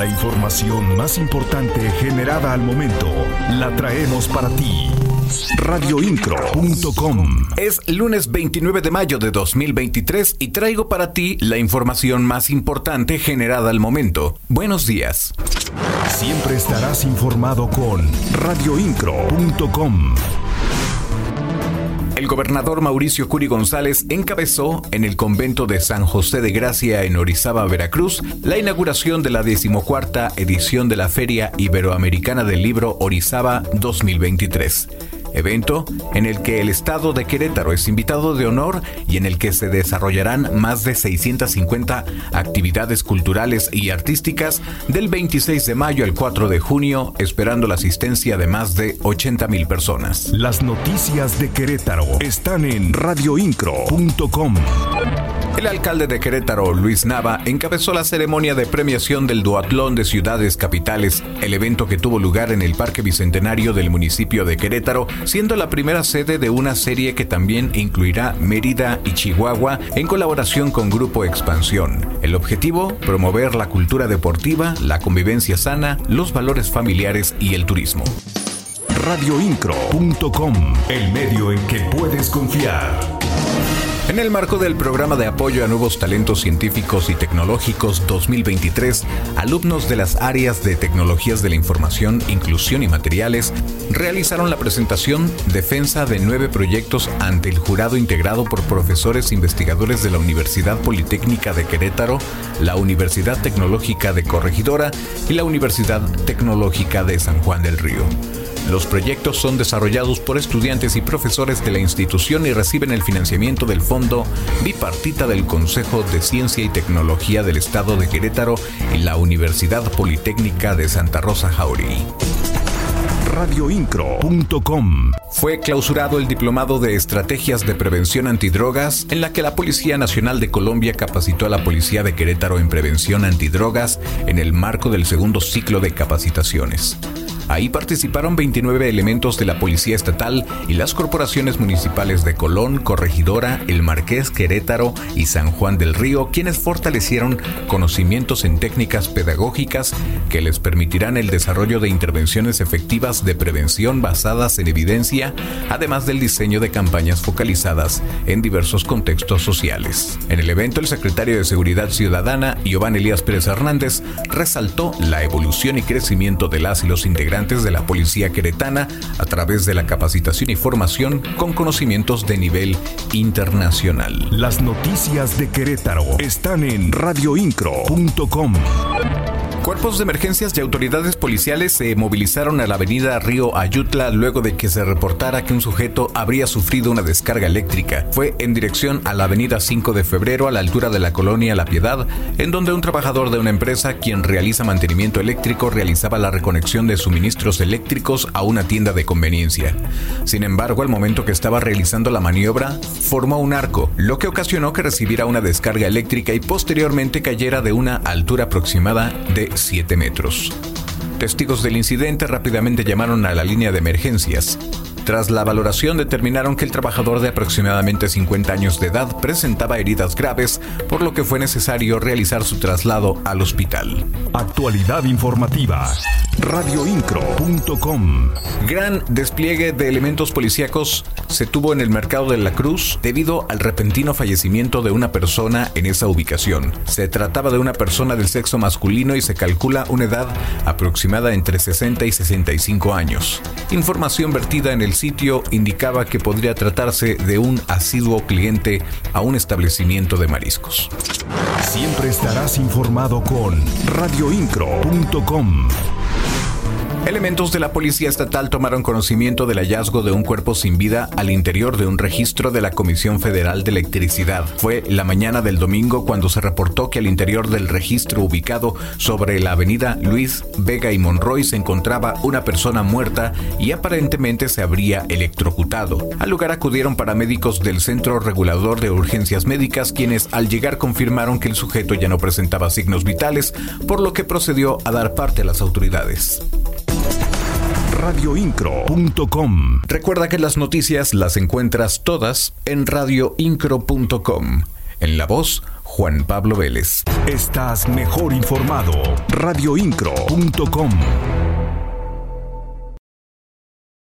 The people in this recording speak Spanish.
La información más importante generada al momento la traemos para ti. Radioincro.com Es lunes 29 de mayo de 2023 y traigo para ti la información más importante generada al momento. Buenos días. Siempre estarás informado con radioincro.com. El gobernador Mauricio Curi González encabezó en el convento de San José de Gracia en Orizaba, Veracruz, la inauguración de la decimocuarta edición de la Feria Iberoamericana del Libro Orizaba 2023 evento en el que el estado de Querétaro es invitado de honor y en el que se desarrollarán más de 650 actividades culturales y artísticas del 26 de mayo al 4 de junio, esperando la asistencia de más de 80 mil personas. Las noticias de Querétaro están en radioincro.com. El alcalde de Querétaro, Luis Nava, encabezó la ceremonia de premiación del Duatlón de Ciudades Capitales, el evento que tuvo lugar en el Parque Bicentenario del municipio de Querétaro, siendo la primera sede de una serie que también incluirá Mérida y Chihuahua en colaboración con Grupo Expansión. El objetivo, promover la cultura deportiva, la convivencia sana, los valores familiares y el turismo radioincro.com, el medio en que puedes confiar. En el marco del programa de apoyo a nuevos talentos científicos y tecnológicos 2023, alumnos de las áreas de tecnologías de la información, inclusión y materiales realizaron la presentación defensa de nueve proyectos ante el jurado integrado por profesores investigadores de la Universidad Politécnica de Querétaro, la Universidad Tecnológica de Corregidora y la Universidad Tecnológica de San Juan del Río. Los proyectos son desarrollados por estudiantes y profesores de la institución y reciben el financiamiento del Fondo Bipartita del Consejo de Ciencia y Tecnología del Estado de Querétaro y la Universidad Politécnica de Santa Rosa Jauregui radioincro.com. Fue clausurado el Diplomado de Estrategias de Prevención Antidrogas, en la que la Policía Nacional de Colombia capacitó a la Policía de Querétaro en prevención antidrogas en el marco del segundo ciclo de capacitaciones. Ahí participaron 29 elementos de la Policía Estatal y las corporaciones municipales de Colón, Corregidora, El Marqués, Querétaro y San Juan del Río, quienes fortalecieron conocimientos en técnicas pedagógicas que les permitirán el desarrollo de intervenciones efectivas de prevención basadas en evidencia, además del diseño de campañas focalizadas en diversos contextos sociales. En el evento, el secretario de Seguridad Ciudadana, Giovanni Elías Pérez Hernández, resaltó la evolución y crecimiento de las y los integrantes de la Policía Queretana a través de la capacitación y formación con conocimientos de nivel internacional. Las noticias de Querétaro están en radioincro.com. Cuerpos de emergencias y autoridades policiales se movilizaron a la avenida Río Ayutla luego de que se reportara que un sujeto habría sufrido una descarga eléctrica. Fue en dirección a la avenida 5 de febrero a la altura de la colonia La Piedad, en donde un trabajador de una empresa quien realiza mantenimiento eléctrico realizaba la reconexión de suministros eléctricos a una tienda de conveniencia. Sin embargo, al momento que estaba realizando la maniobra, formó un arco, lo que ocasionó que recibiera una descarga eléctrica y posteriormente cayera de una altura aproximada de 7 metros. Testigos del incidente rápidamente llamaron a la línea de emergencias. Tras la valoración determinaron que el trabajador de aproximadamente 50 años de edad presentaba heridas graves, por lo que fue necesario realizar su traslado al hospital. Actualidad informativa. Radioincro.com. Gran despliegue de elementos policíacos se tuvo en el mercado de la Cruz debido al repentino fallecimiento de una persona en esa ubicación. Se trataba de una persona del sexo masculino y se calcula una edad aproximada entre 60 y 65 años. Información vertida en el sitio indicaba que podría tratarse de un asiduo cliente a un establecimiento de mariscos. Siempre estarás informado con radioincro.com. Elementos de la Policía Estatal tomaron conocimiento del hallazgo de un cuerpo sin vida al interior de un registro de la Comisión Federal de Electricidad. Fue la mañana del domingo cuando se reportó que al interior del registro ubicado sobre la avenida Luis Vega y Monroy se encontraba una persona muerta y aparentemente se habría electrocutado. Al lugar acudieron paramédicos del Centro Regulador de Urgencias Médicas quienes al llegar confirmaron que el sujeto ya no presentaba signos vitales, por lo que procedió a dar parte a las autoridades radioincro.com. Recuerda que las noticias las encuentras todas en radioincro.com. En la voz, Juan Pablo Vélez. Estás mejor informado. Radioincro.com